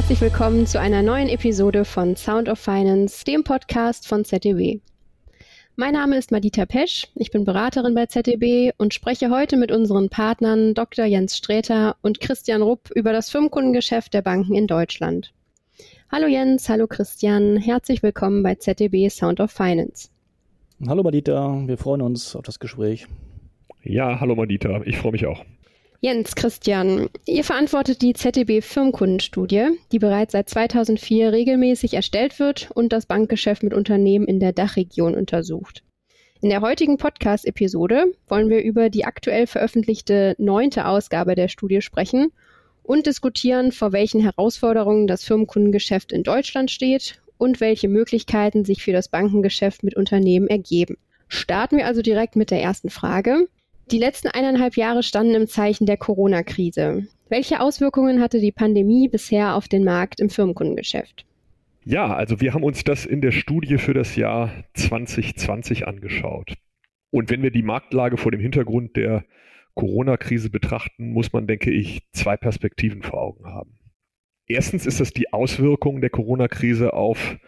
herzlich willkommen zu einer neuen Episode von Sound of Finance, dem Podcast von ZDB. Mein Name ist Madita Pesch, ich bin Beraterin bei ZDB und spreche heute mit unseren Partnern Dr. Jens Sträter und Christian Rupp über das Firmenkundengeschäft der Banken in Deutschland. Hallo Jens, hallo Christian, herzlich willkommen bei ZDB Sound of Finance. Hallo Madita, wir freuen uns auf das Gespräch. Ja, hallo Madita, ich freue mich auch. Jens, Christian, ihr verantwortet die ZDB Firmenkundenstudie, die bereits seit 2004 regelmäßig erstellt wird und das Bankgeschäft mit Unternehmen in der Dachregion untersucht. In der heutigen Podcast-Episode wollen wir über die aktuell veröffentlichte neunte Ausgabe der Studie sprechen und diskutieren, vor welchen Herausforderungen das Firmenkundengeschäft in Deutschland steht und welche Möglichkeiten sich für das Bankengeschäft mit Unternehmen ergeben. Starten wir also direkt mit der ersten Frage. Die letzten eineinhalb Jahre standen im Zeichen der Corona-Krise. Welche Auswirkungen hatte die Pandemie bisher auf den Markt im Firmenkundengeschäft? Ja, also wir haben uns das in der Studie für das Jahr 2020 angeschaut. Und wenn wir die Marktlage vor dem Hintergrund der Corona-Krise betrachten, muss man, denke ich, zwei Perspektiven vor Augen haben. Erstens ist das die Auswirkung der Corona-Krise auf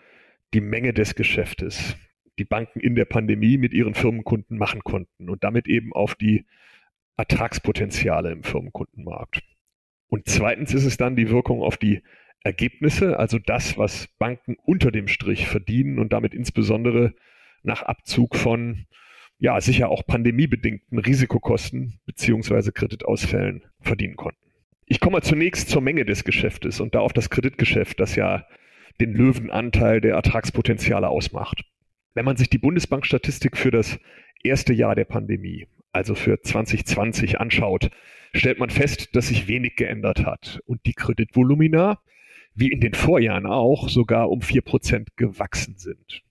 die Menge des Geschäftes die Banken in der Pandemie mit ihren Firmenkunden machen konnten und damit eben auf die Ertragspotenziale im Firmenkundenmarkt. Und zweitens ist es dann die Wirkung auf die Ergebnisse, also das, was Banken unter dem Strich verdienen und damit insbesondere nach Abzug von ja sicher auch pandemiebedingten Risikokosten beziehungsweise Kreditausfällen verdienen konnten. Ich komme mal zunächst zur Menge des Geschäftes und da auf das Kreditgeschäft, das ja den Löwenanteil der Ertragspotenziale ausmacht. Wenn man sich die Bundesbankstatistik für das erste Jahr der Pandemie, also für 2020 anschaut, stellt man fest, dass sich wenig geändert hat und die Kreditvolumina, wie in den Vorjahren auch, sogar um vier Prozent gewachsen sind.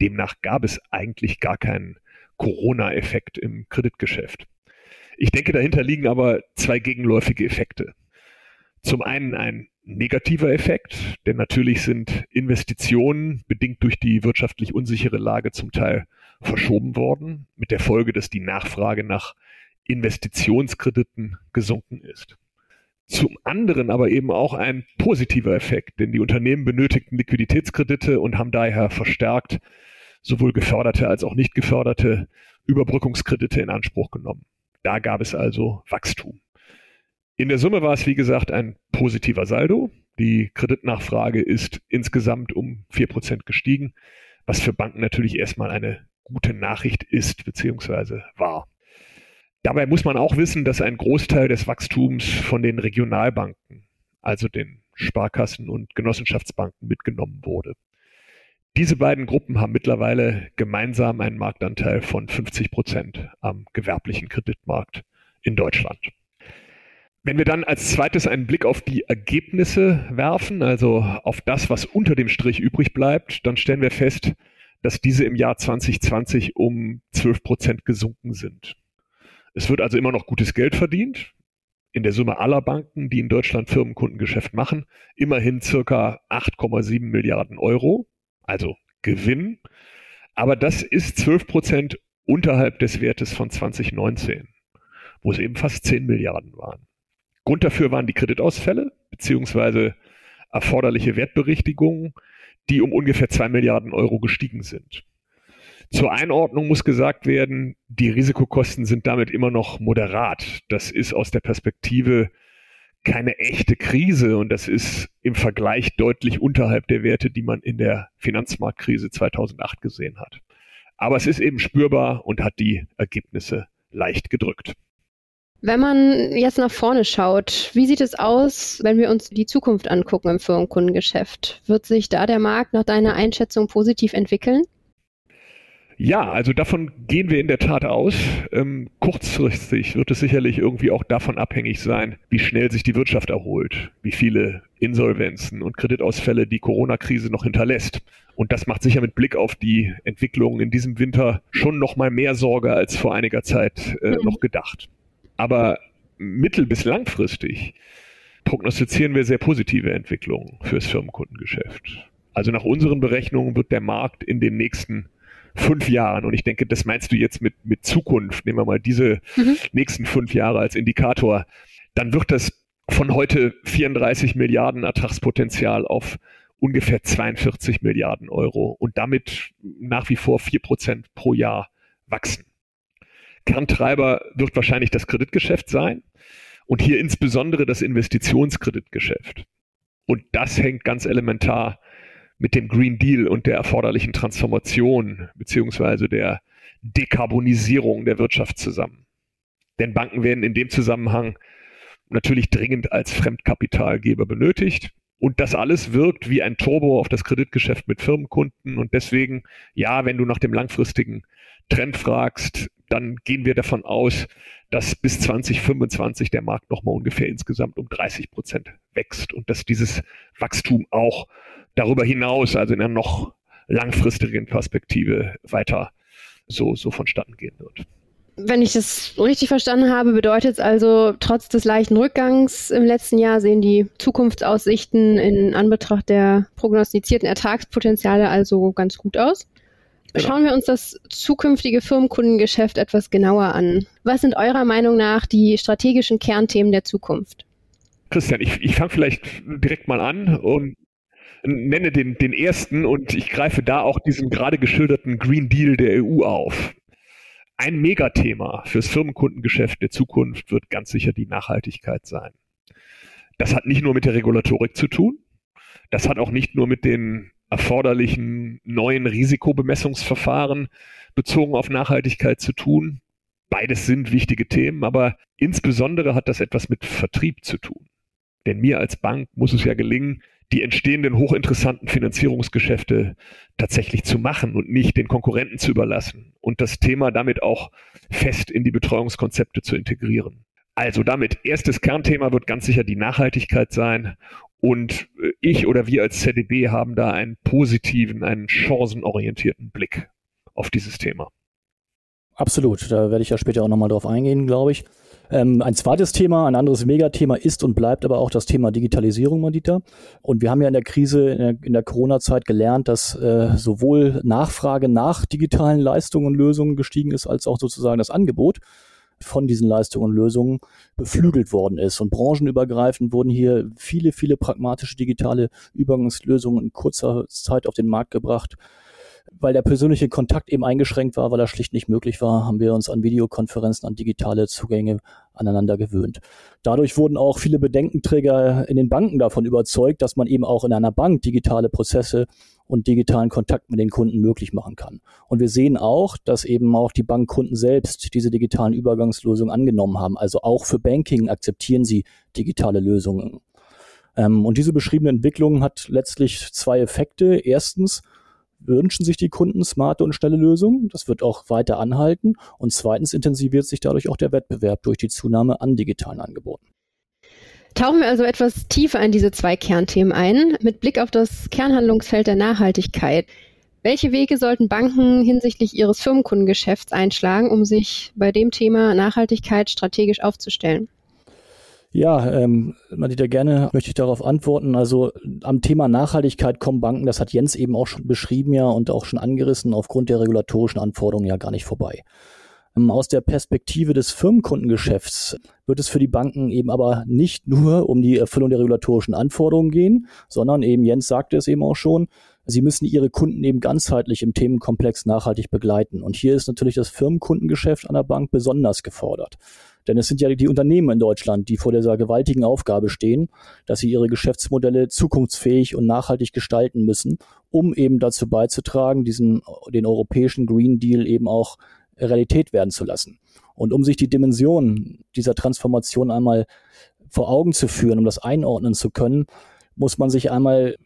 Demnach gab es eigentlich gar keinen Corona-Effekt im Kreditgeschäft. Ich denke, dahinter liegen aber zwei gegenläufige Effekte. Zum einen ein negativer Effekt, denn natürlich sind Investitionen bedingt durch die wirtschaftlich unsichere Lage zum Teil verschoben worden, mit der Folge, dass die Nachfrage nach Investitionskrediten gesunken ist. Zum anderen aber eben auch ein positiver Effekt, denn die Unternehmen benötigten Liquiditätskredite und haben daher verstärkt sowohl geförderte als auch nicht geförderte Überbrückungskredite in Anspruch genommen. Da gab es also Wachstum. In der Summe war es, wie gesagt, ein positiver Saldo. Die Kreditnachfrage ist insgesamt um vier Prozent gestiegen, was für Banken natürlich erstmal eine gute Nachricht ist bzw. war. Dabei muss man auch wissen, dass ein Großteil des Wachstums von den Regionalbanken, also den Sparkassen und Genossenschaftsbanken mitgenommen wurde. Diese beiden Gruppen haben mittlerweile gemeinsam einen Marktanteil von 50 Prozent am gewerblichen Kreditmarkt in Deutschland. Wenn wir dann als zweites einen Blick auf die Ergebnisse werfen, also auf das, was unter dem Strich übrig bleibt, dann stellen wir fest, dass diese im Jahr 2020 um 12 Prozent gesunken sind. Es wird also immer noch gutes Geld verdient, in der Summe aller Banken, die in Deutschland Firmenkundengeschäft machen, immerhin circa 8,7 Milliarden Euro, also Gewinn. Aber das ist 12 Prozent unterhalb des Wertes von 2019, wo es eben fast 10 Milliarden waren. Grund dafür waren die Kreditausfälle beziehungsweise erforderliche Wertberichtigungen, die um ungefähr zwei Milliarden Euro gestiegen sind. Zur Einordnung muss gesagt werden, die Risikokosten sind damit immer noch moderat. Das ist aus der Perspektive keine echte Krise und das ist im Vergleich deutlich unterhalb der Werte, die man in der Finanzmarktkrise 2008 gesehen hat. Aber es ist eben spürbar und hat die Ergebnisse leicht gedrückt. Wenn man jetzt nach vorne schaut, wie sieht es aus, wenn wir uns die Zukunft angucken im Firmenkundengeschäft? Wird sich da der Markt nach deiner Einschätzung positiv entwickeln? Ja, also davon gehen wir in der Tat aus. Ähm, kurzfristig wird es sicherlich irgendwie auch davon abhängig sein, wie schnell sich die Wirtschaft erholt, wie viele Insolvenzen und Kreditausfälle die Corona-Krise noch hinterlässt. Und das macht sicher mit Blick auf die Entwicklung in diesem Winter schon noch mal mehr Sorge als vor einiger Zeit äh, mhm. noch gedacht. Aber mittel- bis langfristig prognostizieren wir sehr positive Entwicklungen fürs Firmenkundengeschäft. Also nach unseren Berechnungen wird der Markt in den nächsten fünf Jahren, und ich denke, das meinst du jetzt mit, mit Zukunft, nehmen wir mal diese mhm. nächsten fünf Jahre als Indikator, dann wird das von heute 34 Milliarden Ertragspotenzial auf ungefähr 42 Milliarden Euro und damit nach wie vor 4 Prozent pro Jahr wachsen. Kerntreiber wird wahrscheinlich das Kreditgeschäft sein und hier insbesondere das Investitionskreditgeschäft. Und das hängt ganz elementar mit dem Green Deal und der erforderlichen Transformation beziehungsweise der Dekarbonisierung der Wirtschaft zusammen. Denn Banken werden in dem Zusammenhang natürlich dringend als Fremdkapitalgeber benötigt. Und das alles wirkt wie ein Turbo auf das Kreditgeschäft mit Firmenkunden. Und deswegen, ja, wenn du nach dem langfristigen Trend fragst, dann gehen wir davon aus, dass bis 2025 der Markt nochmal ungefähr insgesamt um 30 Prozent wächst und dass dieses Wachstum auch darüber hinaus, also in einer noch langfristigen Perspektive weiter so, so vonstatten gehen wird. Wenn ich das richtig verstanden habe, bedeutet es also, trotz des leichten Rückgangs im letzten Jahr sehen die Zukunftsaussichten in Anbetracht der prognostizierten Ertragspotenziale also ganz gut aus. Genau. Schauen wir uns das zukünftige Firmenkundengeschäft etwas genauer an. Was sind eurer Meinung nach die strategischen Kernthemen der Zukunft? Christian, ich, ich fange vielleicht direkt mal an und nenne den, den ersten und ich greife da auch diesen gerade geschilderten Green Deal der EU auf. Ein Megathema fürs Firmenkundengeschäft der Zukunft wird ganz sicher die Nachhaltigkeit sein. Das hat nicht nur mit der Regulatorik zu tun, das hat auch nicht nur mit den erforderlichen neuen Risikobemessungsverfahren bezogen auf Nachhaltigkeit zu tun. Beides sind wichtige Themen, aber insbesondere hat das etwas mit Vertrieb zu tun. Denn mir als Bank muss es ja gelingen, die entstehenden hochinteressanten Finanzierungsgeschäfte tatsächlich zu machen und nicht den Konkurrenten zu überlassen und das Thema damit auch fest in die Betreuungskonzepte zu integrieren. Also damit, erstes Kernthema wird ganz sicher die Nachhaltigkeit sein. Und äh, ich oder wir als ZDB haben da einen positiven, einen chancenorientierten Blick auf dieses Thema. Absolut, da werde ich ja später auch nochmal drauf eingehen, glaube ich. Ähm, ein zweites Thema, ein anderes Megathema ist und bleibt aber auch das Thema Digitalisierung, Madita. Und wir haben ja in der Krise, in der, der Corona-Zeit gelernt, dass äh, sowohl Nachfrage nach digitalen Leistungen und Lösungen gestiegen ist, als auch sozusagen das Angebot von diesen Leistungen und Lösungen beflügelt worden ist. Und branchenübergreifend wurden hier viele, viele pragmatische digitale Übergangslösungen in kurzer Zeit auf den Markt gebracht weil der persönliche Kontakt eben eingeschränkt war, weil er schlicht nicht möglich war, haben wir uns an Videokonferenzen, an digitale Zugänge aneinander gewöhnt. Dadurch wurden auch viele Bedenkenträger in den Banken davon überzeugt, dass man eben auch in einer Bank digitale Prozesse und digitalen Kontakt mit den Kunden möglich machen kann. Und wir sehen auch, dass eben auch die Bankkunden selbst diese digitalen Übergangslösungen angenommen haben. Also auch für Banking akzeptieren sie digitale Lösungen. Ähm, und diese beschriebene Entwicklung hat letztlich zwei Effekte. Erstens, wünschen sich die Kunden smarte und schnelle Lösungen. Das wird auch weiter anhalten. Und zweitens intensiviert sich dadurch auch der Wettbewerb durch die Zunahme an digitalen Angeboten. Tauchen wir also etwas tiefer in diese zwei Kernthemen ein, mit Blick auf das Kernhandlungsfeld der Nachhaltigkeit. Welche Wege sollten Banken hinsichtlich ihres Firmenkundengeschäfts einschlagen, um sich bei dem Thema Nachhaltigkeit strategisch aufzustellen? Ja, ähm, Madita, gerne möchte ich darauf antworten. Also am Thema Nachhaltigkeit kommen Banken, das hat Jens eben auch schon beschrieben ja und auch schon angerissen, aufgrund der regulatorischen Anforderungen ja gar nicht vorbei. Ähm, aus der Perspektive des Firmenkundengeschäfts wird es für die Banken eben aber nicht nur um die Erfüllung der regulatorischen Anforderungen gehen, sondern eben, Jens sagte es eben auch schon, sie müssen ihre Kunden eben ganzheitlich im Themenkomplex nachhaltig begleiten. Und hier ist natürlich das Firmenkundengeschäft an der Bank besonders gefordert. Denn es sind ja die Unternehmen in Deutschland, die vor dieser gewaltigen Aufgabe stehen, dass sie ihre Geschäftsmodelle zukunftsfähig und nachhaltig gestalten müssen, um eben dazu beizutragen, diesen, den europäischen Green Deal eben auch Realität werden zu lassen. Und um sich die Dimension dieser Transformation einmal vor Augen zu führen, um das einordnen zu können, muss man sich einmal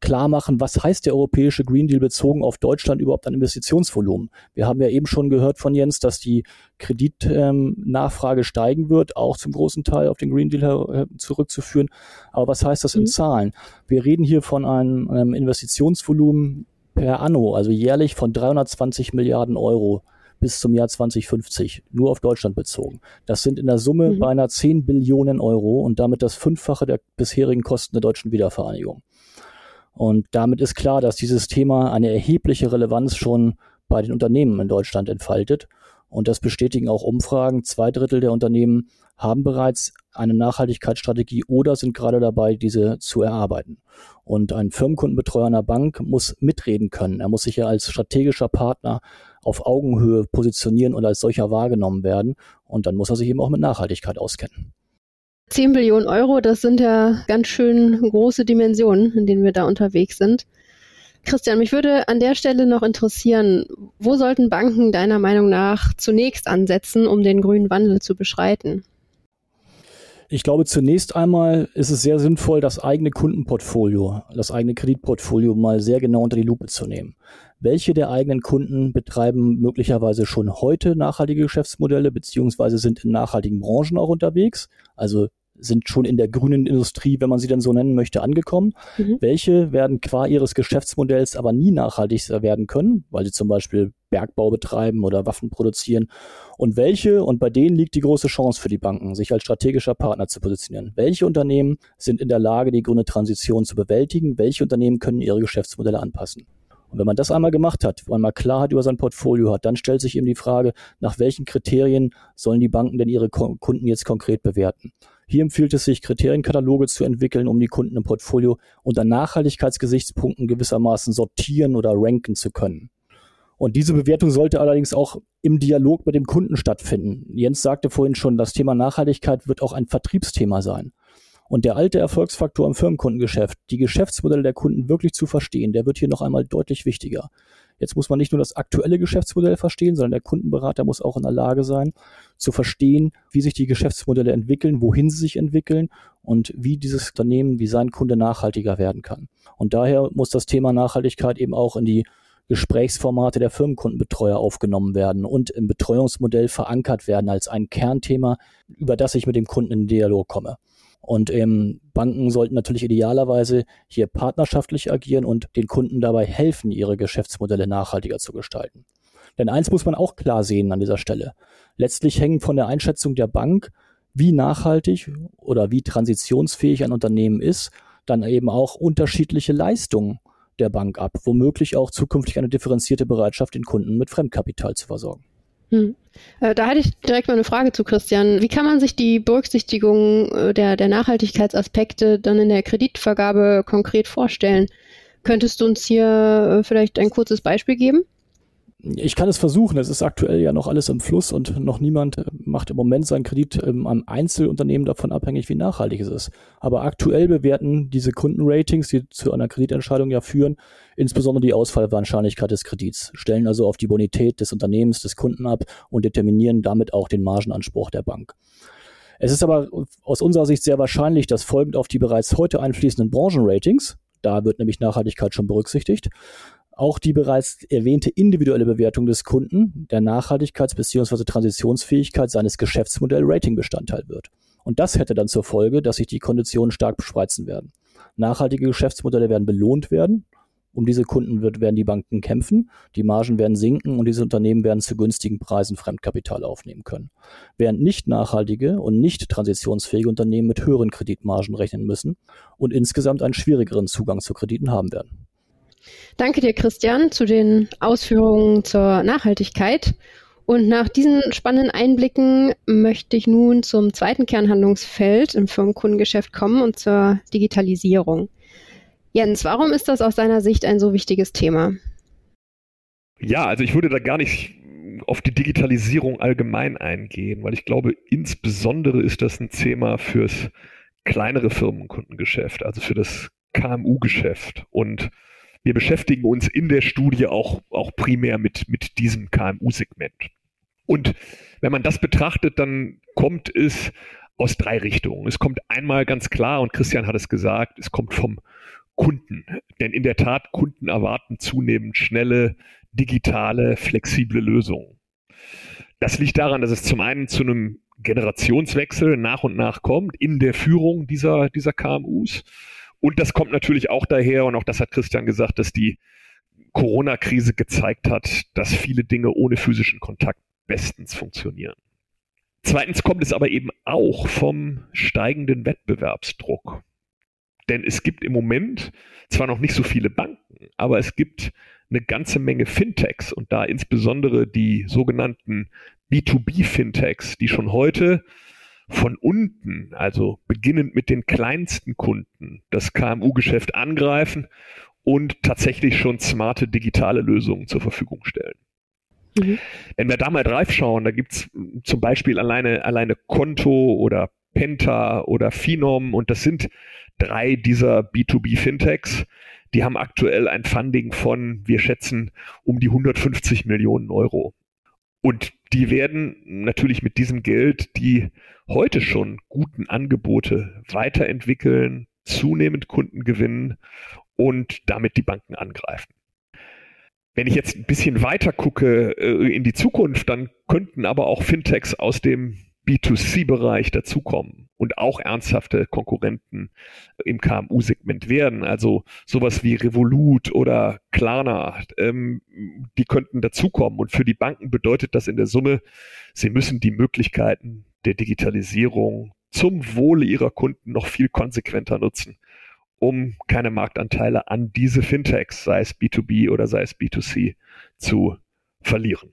klar machen, was heißt der europäische Green Deal bezogen auf Deutschland überhaupt an Investitionsvolumen. Wir haben ja eben schon gehört von Jens, dass die Kreditnachfrage ähm, steigen wird, auch zum großen Teil auf den Green Deal äh, zurückzuführen. Aber was heißt das in mhm. Zahlen? Wir reden hier von einem, einem Investitionsvolumen per anno, also jährlich von 320 Milliarden Euro bis zum Jahr 2050, nur auf Deutschland bezogen. Das sind in der Summe mhm. beinahe 10 Billionen Euro und damit das Fünffache der bisherigen Kosten der deutschen Wiedervereinigung. Und damit ist klar, dass dieses Thema eine erhebliche Relevanz schon bei den Unternehmen in Deutschland entfaltet. Und das bestätigen auch Umfragen. Zwei Drittel der Unternehmen haben bereits eine Nachhaltigkeitsstrategie oder sind gerade dabei, diese zu erarbeiten. Und ein Firmenkundenbetreuer einer Bank muss mitreden können. Er muss sich ja als strategischer Partner auf Augenhöhe positionieren und als solcher wahrgenommen werden. Und dann muss er sich eben auch mit Nachhaltigkeit auskennen. 10 Billionen Euro, das sind ja ganz schön große Dimensionen, in denen wir da unterwegs sind. Christian, mich würde an der Stelle noch interessieren, wo sollten Banken deiner Meinung nach zunächst ansetzen, um den grünen Wandel zu beschreiten? Ich glaube, zunächst einmal ist es sehr sinnvoll, das eigene Kundenportfolio, das eigene Kreditportfolio mal sehr genau unter die Lupe zu nehmen. Welche der eigenen Kunden betreiben möglicherweise schon heute nachhaltige Geschäftsmodelle beziehungsweise sind in nachhaltigen Branchen auch unterwegs? Also sind schon in der grünen Industrie, wenn man sie denn so nennen möchte, angekommen. Mhm. Welche werden qua ihres Geschäftsmodells aber nie nachhaltig werden können, weil sie zum Beispiel Bergbau betreiben oder Waffen produzieren. Und welche, und bei denen liegt die große Chance für die Banken, sich als strategischer Partner zu positionieren. Welche Unternehmen sind in der Lage, die grüne Transition zu bewältigen? Welche Unternehmen können ihre Geschäftsmodelle anpassen? Und wenn man das einmal gemacht hat, wenn man mal Klarheit über sein Portfolio hat, dann stellt sich eben die Frage, nach welchen Kriterien sollen die Banken denn ihre Kunden jetzt konkret bewerten? Hier empfiehlt es sich, Kriterienkataloge zu entwickeln, um die Kunden im Portfolio unter Nachhaltigkeitsgesichtspunkten gewissermaßen sortieren oder ranken zu können. Und diese Bewertung sollte allerdings auch im Dialog mit dem Kunden stattfinden. Jens sagte vorhin schon, das Thema Nachhaltigkeit wird auch ein Vertriebsthema sein. Und der alte Erfolgsfaktor im Firmenkundengeschäft, die Geschäftsmodelle der Kunden wirklich zu verstehen, der wird hier noch einmal deutlich wichtiger. Jetzt muss man nicht nur das aktuelle Geschäftsmodell verstehen, sondern der Kundenberater muss auch in der Lage sein, zu verstehen, wie sich die Geschäftsmodelle entwickeln, wohin sie sich entwickeln und wie dieses Unternehmen, wie sein Kunde nachhaltiger werden kann. Und daher muss das Thema Nachhaltigkeit eben auch in die Gesprächsformate der Firmenkundenbetreuer aufgenommen werden und im Betreuungsmodell verankert werden als ein Kernthema, über das ich mit dem Kunden in Dialog komme. Und ähm, Banken sollten natürlich idealerweise hier partnerschaftlich agieren und den Kunden dabei helfen, ihre Geschäftsmodelle nachhaltiger zu gestalten. Denn eins muss man auch klar sehen an dieser Stelle. Letztlich hängen von der Einschätzung der Bank, wie nachhaltig oder wie transitionsfähig ein Unternehmen ist, dann eben auch unterschiedliche Leistungen der Bank ab, womöglich auch zukünftig eine differenzierte Bereitschaft, den Kunden mit Fremdkapital zu versorgen. Hm. Äh, da hatte ich direkt mal eine Frage zu Christian. Wie kann man sich die Berücksichtigung äh, der, der Nachhaltigkeitsaspekte dann in der Kreditvergabe konkret vorstellen? Könntest du uns hier äh, vielleicht ein kurzes Beispiel geben? Ich kann es versuchen. Es ist aktuell ja noch alles im Fluss und noch niemand macht im Moment seinen Kredit ähm, am Einzelunternehmen davon abhängig, wie nachhaltig es ist. Aber aktuell bewerten diese Kundenratings, die zu einer Kreditentscheidung ja führen, insbesondere die Ausfallwahrscheinlichkeit des Kredits, stellen also auf die Bonität des Unternehmens, des Kunden ab und determinieren damit auch den Margenanspruch der Bank. Es ist aber aus unserer Sicht sehr wahrscheinlich, dass folgend auf die bereits heute einfließenden Branchenratings, da wird nämlich Nachhaltigkeit schon berücksichtigt, auch die bereits erwähnte individuelle Bewertung des Kunden der Nachhaltigkeits- bzw. Transitionsfähigkeit seines Geschäftsmodells Ratingbestandteil wird. Und das hätte dann zur Folge, dass sich die Konditionen stark bespreizen werden. Nachhaltige Geschäftsmodelle werden belohnt werden. Um diese Kunden wird, werden die Banken kämpfen, die Margen werden sinken und diese Unternehmen werden zu günstigen Preisen Fremdkapital aufnehmen können. Während nicht nachhaltige und nicht transitionsfähige Unternehmen mit höheren Kreditmargen rechnen müssen und insgesamt einen schwierigeren Zugang zu Krediten haben werden. Danke dir, Christian, zu den Ausführungen zur Nachhaltigkeit. Und nach diesen spannenden Einblicken möchte ich nun zum zweiten Kernhandlungsfeld im Firmenkundengeschäft kommen und zur Digitalisierung. Jens, warum ist das aus deiner Sicht ein so wichtiges Thema? Ja, also ich würde da gar nicht auf die Digitalisierung allgemein eingehen, weil ich glaube, insbesondere ist das ein Thema fürs kleinere Firmenkundengeschäft, also für das KMU-Geschäft. Und wir beschäftigen uns in der Studie auch, auch primär mit, mit diesem KMU-Segment. Und wenn man das betrachtet, dann kommt es aus drei Richtungen. Es kommt einmal ganz klar, und Christian hat es gesagt, es kommt vom Kunden. Denn in der Tat, Kunden erwarten zunehmend schnelle, digitale, flexible Lösungen. Das liegt daran, dass es zum einen zu einem Generationswechsel nach und nach kommt in der Führung dieser, dieser KMUs. Und das kommt natürlich auch daher, und auch das hat Christian gesagt, dass die Corona-Krise gezeigt hat, dass viele Dinge ohne physischen Kontakt bestens funktionieren. Zweitens kommt es aber eben auch vom steigenden Wettbewerbsdruck. Denn es gibt im Moment zwar noch nicht so viele Banken, aber es gibt eine ganze Menge Fintechs und da insbesondere die sogenannten B2B-Fintechs, die schon heute von unten, also beginnend mit den kleinsten Kunden, das KMU-Geschäft angreifen und tatsächlich schon smarte digitale Lösungen zur Verfügung stellen. Mhm. Wenn wir da mal drauf schauen, da gibt es zum Beispiel alleine, alleine Konto oder Penta oder Phenom und das sind drei dieser B2B-Fintechs. Die haben aktuell ein Funding von, wir schätzen, um die 150 Millionen Euro. Und die werden natürlich mit diesem Geld die heute schon guten Angebote weiterentwickeln, zunehmend Kunden gewinnen und damit die Banken angreifen. Wenn ich jetzt ein bisschen weiter gucke äh, in die Zukunft, dann könnten aber auch Fintechs aus dem B2C-Bereich dazukommen und auch ernsthafte Konkurrenten im KMU-Segment werden. Also sowas wie Revolut oder Klarna, ähm, die könnten dazukommen. Und für die Banken bedeutet das in der Summe, sie müssen die Möglichkeiten der Digitalisierung zum Wohle ihrer Kunden noch viel konsequenter nutzen, um keine Marktanteile an diese Fintechs, sei es B2B oder sei es B2C, zu verlieren.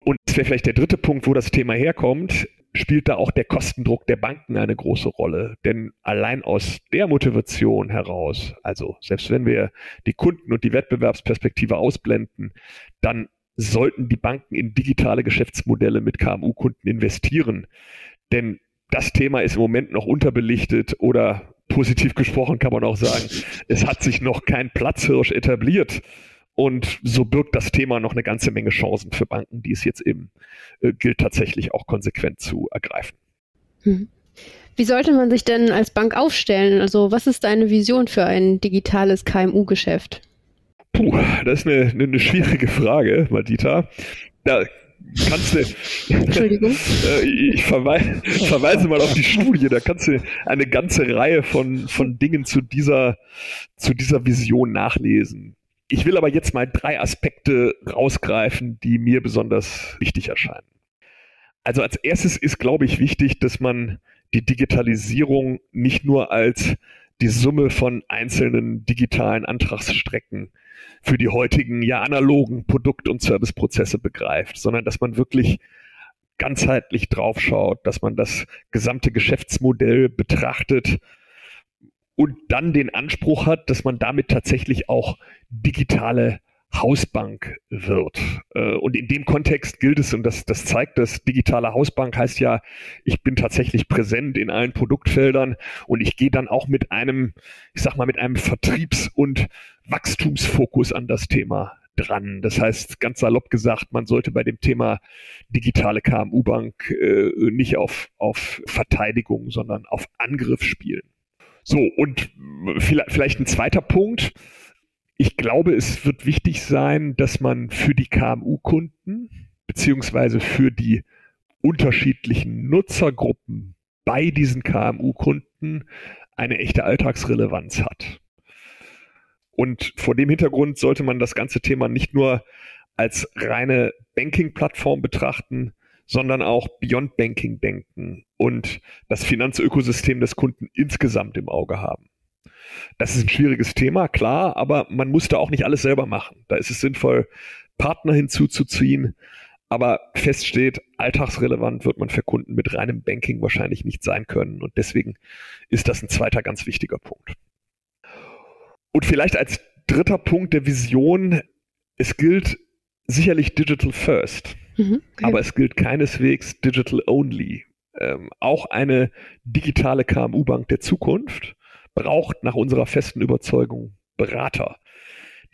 Und das wäre vielleicht der dritte Punkt, wo das Thema herkommt, spielt da auch der Kostendruck der Banken eine große Rolle. Denn allein aus der Motivation heraus, also selbst wenn wir die Kunden und die Wettbewerbsperspektive ausblenden, dann sollten die Banken in digitale Geschäftsmodelle mit KMU-Kunden investieren. Denn das Thema ist im Moment noch unterbelichtet oder positiv gesprochen kann man auch sagen, es hat sich noch kein Platzhirsch etabliert. Und so birgt das Thema noch eine ganze Menge Chancen für Banken, die es jetzt eben äh, gilt, tatsächlich auch konsequent zu ergreifen. Hm. Wie sollte man sich denn als Bank aufstellen? Also was ist deine Vision für ein digitales KMU-Geschäft? Puh, das ist eine, eine schwierige Frage, Madita. Da kannst du. Entschuldigung. Äh, ich verweise, verweise mal auf die Studie, da kannst du eine ganze Reihe von, von Dingen zu dieser, zu dieser Vision nachlesen. Ich will aber jetzt mal drei Aspekte rausgreifen, die mir besonders wichtig erscheinen. Also als erstes ist, glaube ich, wichtig, dass man die Digitalisierung nicht nur als die Summe von einzelnen digitalen Antragsstrecken für die heutigen ja analogen Produkt- und Serviceprozesse begreift, sondern dass man wirklich ganzheitlich draufschaut, dass man das gesamte Geschäftsmodell betrachtet und dann den Anspruch hat, dass man damit tatsächlich auch digitale Hausbank wird. Äh, und in dem Kontext gilt es, und das, das zeigt das, digitale Hausbank heißt ja, ich bin tatsächlich präsent in allen Produktfeldern und ich gehe dann auch mit einem, ich sag mal, mit einem Vertriebs- und Wachstumsfokus an das Thema dran. Das heißt, ganz salopp gesagt, man sollte bei dem Thema digitale KMU-Bank äh, nicht auf, auf Verteidigung, sondern auf Angriff spielen. So, und vielleicht ein zweiter Punkt. Ich glaube, es wird wichtig sein, dass man für die KMU-Kunden beziehungsweise für die unterschiedlichen Nutzergruppen bei diesen KMU-Kunden eine echte Alltagsrelevanz hat. Und vor dem Hintergrund sollte man das ganze Thema nicht nur als reine Banking-Plattform betrachten, sondern auch Beyond Banking denken und das Finanzökosystem des Kunden insgesamt im Auge haben. Das ist ein schwieriges Thema, klar, aber man muss da auch nicht alles selber machen. Da ist es sinnvoll, Partner hinzuzuziehen. Aber fest steht, alltagsrelevant wird man für Kunden mit reinem Banking wahrscheinlich nicht sein können. Und deswegen ist das ein zweiter ganz wichtiger Punkt. Und vielleicht als dritter Punkt der Vision, es gilt sicherlich Digital First. Mhm, okay. Aber es gilt keineswegs Digital Only. Ähm, auch eine digitale KMU-Bank der Zukunft braucht nach unserer festen Überzeugung Berater,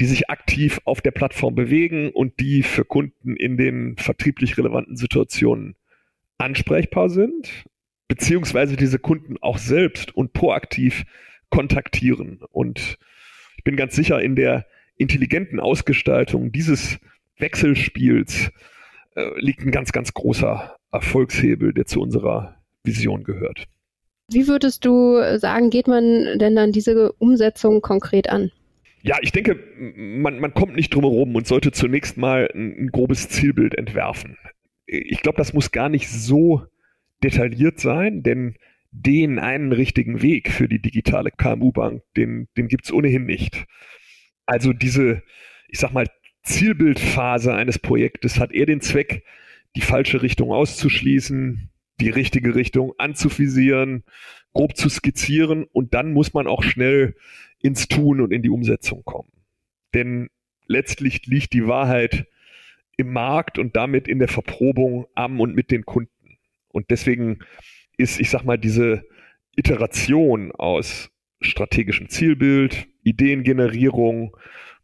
die sich aktiv auf der Plattform bewegen und die für Kunden in den vertrieblich relevanten Situationen ansprechbar sind, beziehungsweise diese Kunden auch selbst und proaktiv kontaktieren. Und ich bin ganz sicher, in der intelligenten Ausgestaltung dieses Wechselspiels äh, liegt ein ganz, ganz großer Erfolgshebel, der zu unserer Vision gehört. Wie würdest du sagen, geht man denn dann diese Umsetzung konkret an? Ja, ich denke, man, man kommt nicht drum herum und sollte zunächst mal ein, ein grobes Zielbild entwerfen. Ich glaube, das muss gar nicht so detailliert sein, denn den einen richtigen Weg für die digitale KMU-Bank, den, den gibt es ohnehin nicht. Also diese, ich sag mal, Zielbildphase eines Projektes hat eher den Zweck, die falsche Richtung auszuschließen, die richtige Richtung anzuvisieren, grob zu skizzieren und dann muss man auch schnell ins Tun und in die Umsetzung kommen. Denn letztlich liegt die Wahrheit im Markt und damit in der Verprobung am und mit den Kunden. Und deswegen ist, ich sag mal, diese Iteration aus strategischem Zielbild, Ideengenerierung,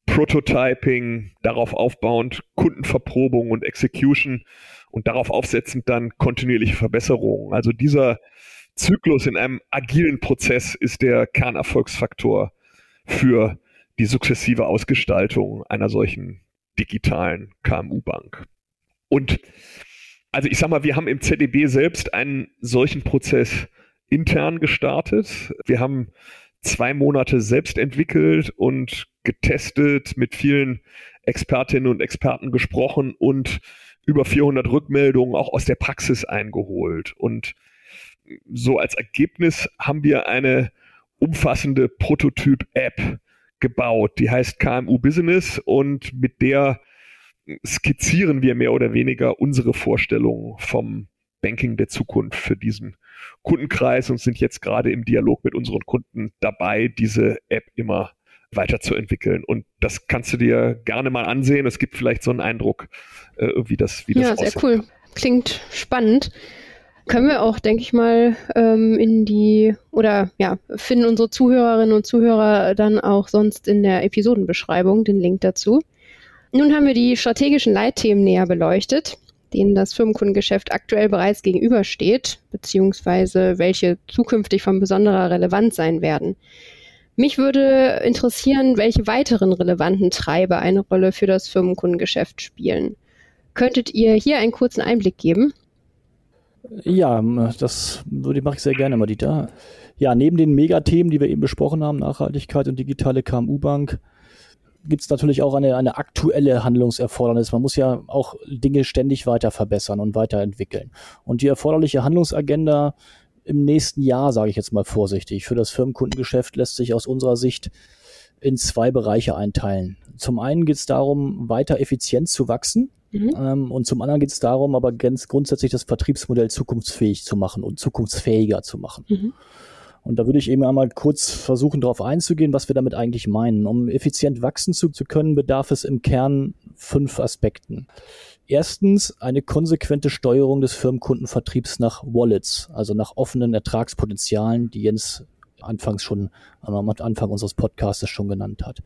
Prototyping, darauf aufbauend Kundenverprobung und Execution und darauf aufsetzend dann kontinuierliche Verbesserungen. Also dieser Zyklus in einem agilen Prozess ist der Kernerfolgsfaktor für die sukzessive Ausgestaltung einer solchen digitalen KMU-Bank. Und also ich sag mal, wir haben im ZDB selbst einen solchen Prozess intern gestartet. Wir haben zwei Monate selbst entwickelt und getestet, mit vielen Expertinnen und Experten gesprochen und über 400 Rückmeldungen auch aus der Praxis eingeholt. Und so als Ergebnis haben wir eine umfassende Prototyp-App gebaut, die heißt KMU Business und mit der skizzieren wir mehr oder weniger unsere Vorstellungen vom Banking der Zukunft für diesen Kundenkreis und sind jetzt gerade im Dialog mit unseren Kunden dabei, diese App immer weiterzuentwickeln. Und das kannst du dir gerne mal ansehen. Es gibt vielleicht so einen Eindruck, äh, wie das, wie das Ja, sehr cool. Klingt spannend. Können wir auch, denke ich mal, ähm, in die oder ja, finden unsere Zuhörerinnen und Zuhörer dann auch sonst in der Episodenbeschreibung den Link dazu. Nun haben wir die strategischen Leitthemen näher beleuchtet, denen das Firmenkundengeschäft aktuell bereits gegenübersteht, beziehungsweise welche zukünftig von besonderer Relevanz sein werden. Mich würde interessieren, welche weiteren relevanten Treiber eine Rolle für das Firmenkundengeschäft spielen. Könntet ihr hier einen kurzen Einblick geben? Ja, das mache ich sehr gerne, Madita. Ja, neben den Megathemen, die wir eben besprochen haben, Nachhaltigkeit und digitale KMU-Bank, gibt es natürlich auch eine, eine aktuelle Handlungserfordernis. Man muss ja auch Dinge ständig weiter verbessern und weiterentwickeln. Und die erforderliche Handlungsagenda im nächsten Jahr, sage ich jetzt mal vorsichtig, für das Firmenkundengeschäft lässt sich aus unserer Sicht in zwei Bereiche einteilen. Zum einen geht es darum, weiter effizient zu wachsen. Mhm. Ähm, und zum anderen geht es darum, aber ganz grundsätzlich das Vertriebsmodell zukunftsfähig zu machen und zukunftsfähiger zu machen. Mhm. Und da würde ich eben einmal kurz versuchen, darauf einzugehen, was wir damit eigentlich meinen. Um effizient wachsen zu, zu können, bedarf es im Kern fünf Aspekten. Erstens eine konsequente Steuerung des Firmenkundenvertriebs nach Wallets, also nach offenen Ertragspotenzialen, die Jens anfangs schon am Anfang unseres Podcasts schon genannt hat.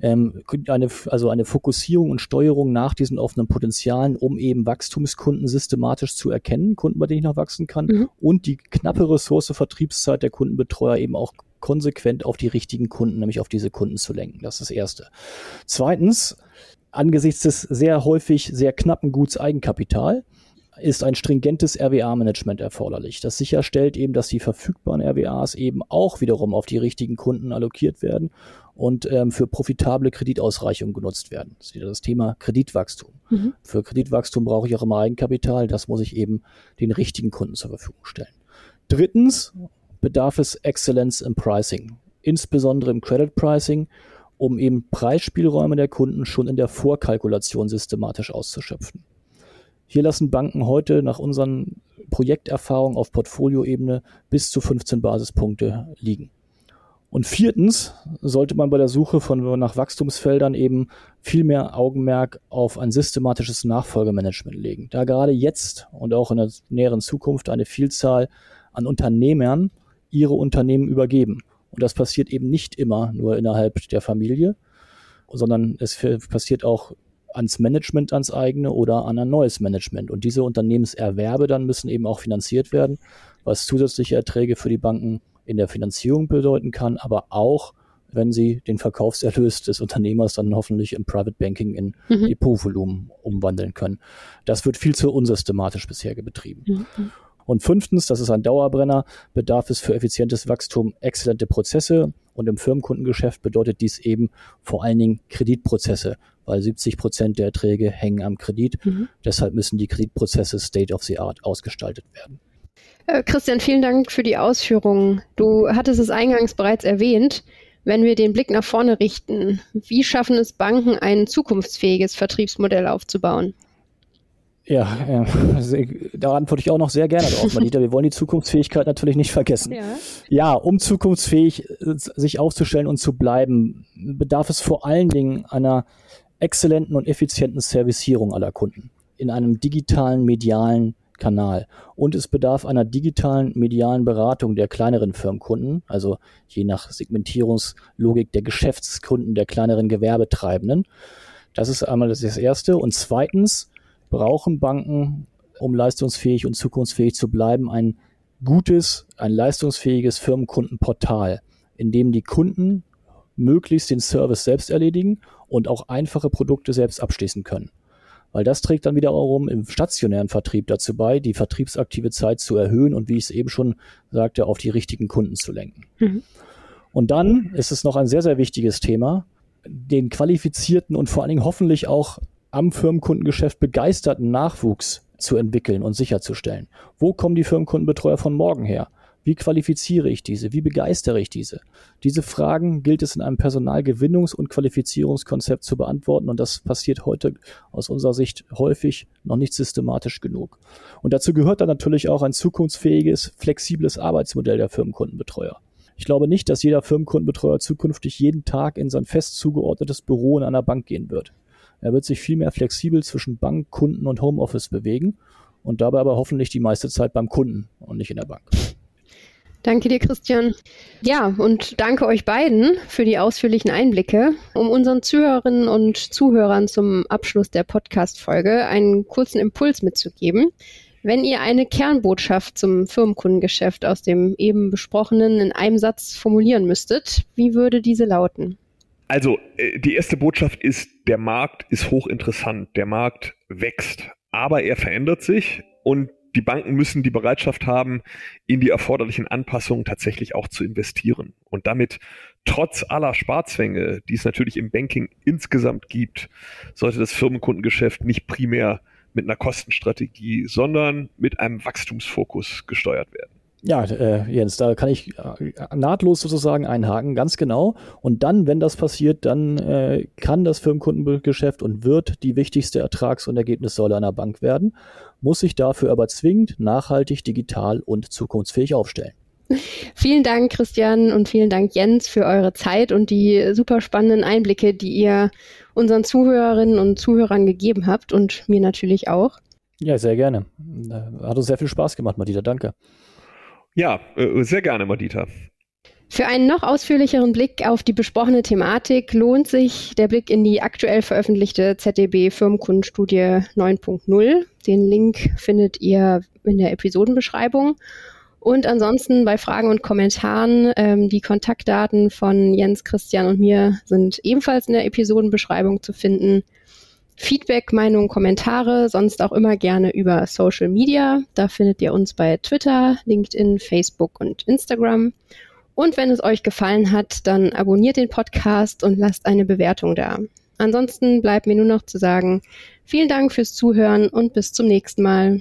Ähm, eine, also eine Fokussierung und Steuerung nach diesen offenen Potenzialen, um eben Wachstumskunden systematisch zu erkennen, Kunden, bei denen ich noch wachsen kann, mhm. und die knappe Ressource Vertriebszeit der Kundenbetreuer eben auch konsequent auf die richtigen Kunden, nämlich auf diese Kunden zu lenken. Das ist das Erste. Zweitens, angesichts des sehr häufig sehr knappen Guts Eigenkapital ist ein stringentes RWA-Management erforderlich. Das sicherstellt eben, dass die verfügbaren RWAs eben auch wiederum auf die richtigen Kunden allokiert werden und ähm, für profitable Kreditausreichung genutzt werden. Das ist wieder das Thema Kreditwachstum. Mhm. Für Kreditwachstum brauche ich auch immer Eigenkapital. Das muss ich eben den richtigen Kunden zur Verfügung stellen. Drittens bedarf es Excellence im Pricing, insbesondere im Credit Pricing um eben Preisspielräume der Kunden schon in der Vorkalkulation systematisch auszuschöpfen. Hier lassen Banken heute nach unseren Projekterfahrungen auf Portfolioebene bis zu 15 Basispunkte liegen. Und viertens sollte man bei der Suche von nach Wachstumsfeldern eben viel mehr Augenmerk auf ein systematisches Nachfolgemanagement legen, da gerade jetzt und auch in der näheren Zukunft eine Vielzahl an Unternehmern ihre Unternehmen übergeben und das passiert eben nicht immer nur innerhalb der Familie, sondern es passiert auch ans Management, ans eigene oder an ein neues Management. Und diese Unternehmenserwerbe dann müssen eben auch finanziert werden, was zusätzliche Erträge für die Banken in der Finanzierung bedeuten kann, aber auch, wenn sie den Verkaufserlös des Unternehmers dann hoffentlich im Private Banking in mhm. Depotvolumen umwandeln können. Das wird viel zu unsystematisch bisher betrieben. Mhm. Und fünftens, das ist ein Dauerbrenner, bedarf es für effizientes Wachstum exzellente Prozesse. Und im Firmenkundengeschäft bedeutet dies eben vor allen Dingen Kreditprozesse, weil 70 Prozent der Erträge hängen am Kredit. Mhm. Deshalb müssen die Kreditprozesse State of the Art ausgestaltet werden. Äh, Christian, vielen Dank für die Ausführungen. Du hattest es eingangs bereits erwähnt. Wenn wir den Blick nach vorne richten, wie schaffen es Banken, ein zukunftsfähiges Vertriebsmodell aufzubauen? Ja, äh, da antworte ich auch noch sehr gerne drauf, Manita. Wir wollen die Zukunftsfähigkeit natürlich nicht vergessen. Ja. ja, um zukunftsfähig äh, sich aufzustellen und zu bleiben, bedarf es vor allen Dingen einer exzellenten und effizienten Servicierung aller Kunden in einem digitalen, medialen Kanal. Und es bedarf einer digitalen, medialen Beratung der kleineren Firmenkunden, also je nach Segmentierungslogik der Geschäftskunden der kleineren Gewerbetreibenden. Das ist einmal das Erste. Und zweitens brauchen Banken, um leistungsfähig und zukunftsfähig zu bleiben, ein gutes, ein leistungsfähiges Firmenkundenportal, in dem die Kunden möglichst den Service selbst erledigen und auch einfache Produkte selbst abschließen können. Weil das trägt dann wiederum im stationären Vertrieb dazu bei, die vertriebsaktive Zeit zu erhöhen und wie ich es eben schon sagte, auf die richtigen Kunden zu lenken. Mhm. Und dann ist es noch ein sehr, sehr wichtiges Thema, den qualifizierten und vor allen Dingen hoffentlich auch am Firmenkundengeschäft begeisterten Nachwuchs zu entwickeln und sicherzustellen. Wo kommen die Firmenkundenbetreuer von morgen her? Wie qualifiziere ich diese? Wie begeistere ich diese? Diese Fragen gilt es in einem Personalgewinnungs- und Qualifizierungskonzept zu beantworten und das passiert heute aus unserer Sicht häufig noch nicht systematisch genug. Und dazu gehört dann natürlich auch ein zukunftsfähiges, flexibles Arbeitsmodell der Firmenkundenbetreuer. Ich glaube nicht, dass jeder Firmenkundenbetreuer zukünftig jeden Tag in sein fest zugeordnetes Büro in einer Bank gehen wird. Er wird sich vielmehr flexibel zwischen Bank, Kunden und Homeoffice bewegen und dabei aber hoffentlich die meiste Zeit beim Kunden und nicht in der Bank. Danke dir, Christian. Ja, und danke euch beiden für die ausführlichen Einblicke. Um unseren Zuhörerinnen und Zuhörern zum Abschluss der Podcast-Folge einen kurzen Impuls mitzugeben. Wenn ihr eine Kernbotschaft zum Firmenkundengeschäft aus dem eben besprochenen in einem Satz formulieren müsstet, wie würde diese lauten? Also, äh, die erste Botschaft ist, der Markt ist hochinteressant, der Markt wächst, aber er verändert sich und die Banken müssen die Bereitschaft haben, in die erforderlichen Anpassungen tatsächlich auch zu investieren und damit trotz aller Sparzwänge, die es natürlich im Banking insgesamt gibt, sollte das Firmenkundengeschäft nicht primär mit einer Kostenstrategie, sondern mit einem Wachstumsfokus gesteuert werden. Ja, äh, Jens, da kann ich äh, nahtlos sozusagen einhaken, ganz genau. Und dann, wenn das passiert, dann äh, kann das Firmenkundengeschäft und wird die wichtigste Ertrags- und Ergebnissäule einer Bank werden, muss sich dafür aber zwingend nachhaltig, digital und zukunftsfähig aufstellen. Vielen Dank, Christian, und vielen Dank, Jens, für eure Zeit und die super spannenden Einblicke, die ihr unseren Zuhörerinnen und Zuhörern gegeben habt und mir natürlich auch. Ja, sehr gerne. Hat uns sehr viel Spaß gemacht, Madita. Danke. Ja, äh, sehr gerne, Madita. Für einen noch ausführlicheren Blick auf die besprochene Thematik lohnt sich der Blick in die aktuell veröffentlichte ZDB Firmenkundenstudie 9.0. Den Link findet ihr in der Episodenbeschreibung. Und ansonsten bei Fragen und Kommentaren, ähm, die Kontaktdaten von Jens, Christian und mir sind ebenfalls in der Episodenbeschreibung zu finden. Feedback, Meinungen, Kommentare, sonst auch immer gerne über Social Media. Da findet ihr uns bei Twitter, LinkedIn, Facebook und Instagram. Und wenn es euch gefallen hat, dann abonniert den Podcast und lasst eine Bewertung da. Ansonsten bleibt mir nur noch zu sagen, vielen Dank fürs Zuhören und bis zum nächsten Mal.